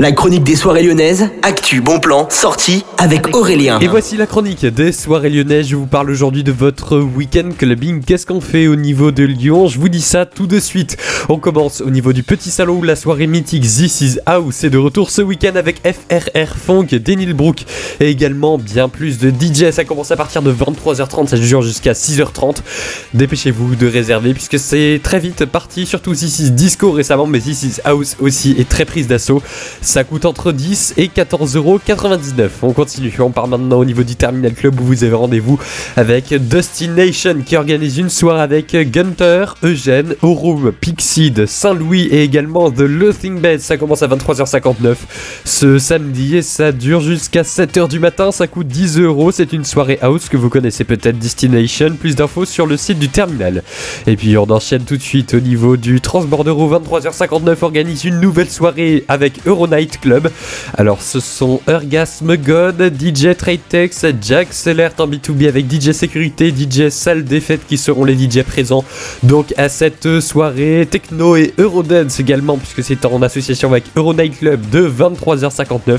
La chronique des soirées lyonnaises, actu, bon plan, sortie avec Aurélien. Et voici la chronique des soirées lyonnaises. Je vous parle aujourd'hui de votre week-end clubbing. Qu'est-ce qu'on fait au niveau de Lyon? Je vous dis ça tout de suite. On commence au niveau du petit salon où la soirée mythique This is House est de retour ce week-end avec FRR Funk, Denil Brook et également bien plus de DJ. Ça commence à partir de 23h30, ça dure jusqu'à 6h30. Dépêchez-vous de réserver puisque c'est très vite parti, surtout This is Disco récemment, mais This is House aussi est très prise d'assaut. Ça coûte entre 10 et 14,99€. On continue, on part maintenant au niveau du Terminal Club où vous avez rendez-vous avec Destination qui organise une soirée avec Gunter, Eugène, Orum, Pixid, Saint-Louis et également The Loathing Bed. Ça commence à 23h59 ce samedi et ça dure jusqu'à 7h du matin. Ça coûte 10 euros. C'est une soirée house que vous connaissez peut-être Destination. Plus d'infos sur le site du Terminal. Et puis on enchaîne tout de suite au niveau du Transborder où 23h59 organise une nouvelle soirée avec Euronight Club. Alors ce sont Orgasm God, DJ Tradetex, Jack Alert en B2B avec DJ Sécurité, DJ Salle des Fêtes qui seront les DJ présents donc à cette soirée techno et Eurodance également puisque c'est en association avec Euronight Club de 23h59.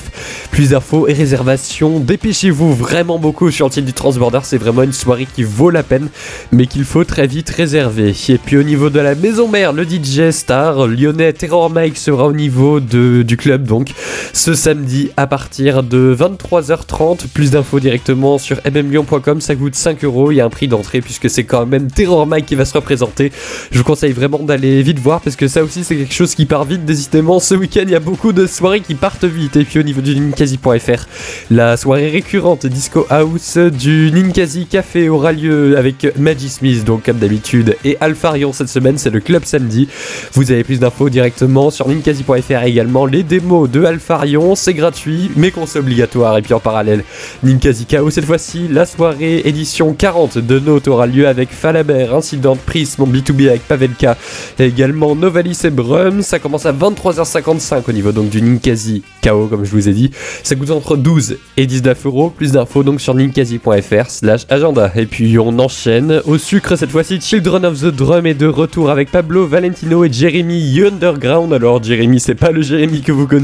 Plus d'infos et réservations, dépêchez-vous vraiment beaucoup sur le site du Transborder, c'est vraiment une soirée qui vaut la peine mais qu'il faut très vite réserver. Et puis au niveau de la maison mère, le DJ star lyonnais Terror Mike sera au niveau de, du club donc ce samedi à partir de 23h30. Plus d'infos directement sur mmlyon.com, ça coûte 5 euros. Il y a un prix d'entrée puisque c'est quand même Terror Mike qui va se représenter. Je vous conseille vraiment d'aller vite voir parce que ça aussi c'est quelque chose qui part vite. Décidément, ce week-end il y a beaucoup de soirées qui partent vite. Et puis au niveau du Ninkasi.fr, la soirée récurrente Disco House du Ninkasi Café aura lieu avec Maggie Smith, donc comme d'habitude, et Alpharion cette semaine, c'est le club samedi. Vous avez plus d'infos directement sur ninkasi.fr également les démos de Alpharion, c'est gratuit, mais qu'on obligatoire. Et puis en parallèle, Ninkasi KO, cette fois-ci, la soirée édition 40 de Note aura lieu avec Falabert, Incident, Prism, B2B avec Pavelka, et également Novalis et Brum. Ça commence à 23h55 au niveau donc du Ninkasi KO, comme je vous ai dit. Ça coûte entre 12 et 19 euros. Plus d'infos donc sur ninkasi.fr slash agenda. Et puis on enchaîne au sucre cette fois-ci. Children of the Drum est de retour avec Pablo, Valentino et Jeremy Underground. Alors Jeremy, c'est pas le Jeremy que vous connaissez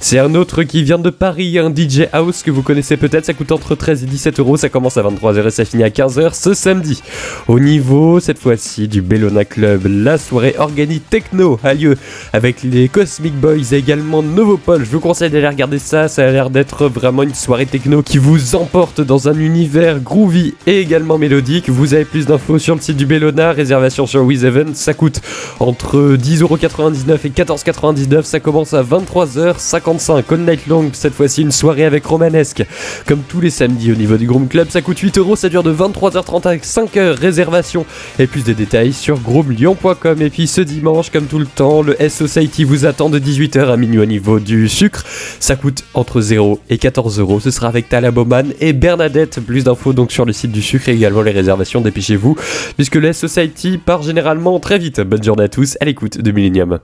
c'est un autre qui vient de Paris, un DJ House que vous connaissez peut-être. Ça coûte entre 13 et 17 euros. Ça commence à 23h et ça finit à 15h ce samedi. Au niveau, cette fois-ci, du Bellona Club, la soirée organique techno a lieu avec les Cosmic Boys et également Novopol. Je vous conseille d'aller regarder ça. Ça a l'air d'être vraiment une soirée techno qui vous emporte dans un univers groovy et également mélodique. Vous avez plus d'infos sur le site du Bellona. Réservation sur WizEven. Ça coûte entre 10,99€ et 14,99€. Ça commence à 23 3h55. On Night Long, cette fois-ci une soirée avec Romanesque. Comme tous les samedis au niveau du Groom Club, ça coûte 8 euros, ça dure de 23h30 à 5h. Réservation et plus de détails sur groomlyon.com. Et puis ce dimanche, comme tout le temps, le S Society vous attend de 18h à minuit au niveau du sucre. Ça coûte entre 0 et 14 euros. Ce sera avec Talaboman et Bernadette. Plus d'infos donc sur le site du sucre et également les réservations. Dépêchez-vous puisque le S Society part généralement très vite. Bonne journée à tous à l'écoute de Millennium.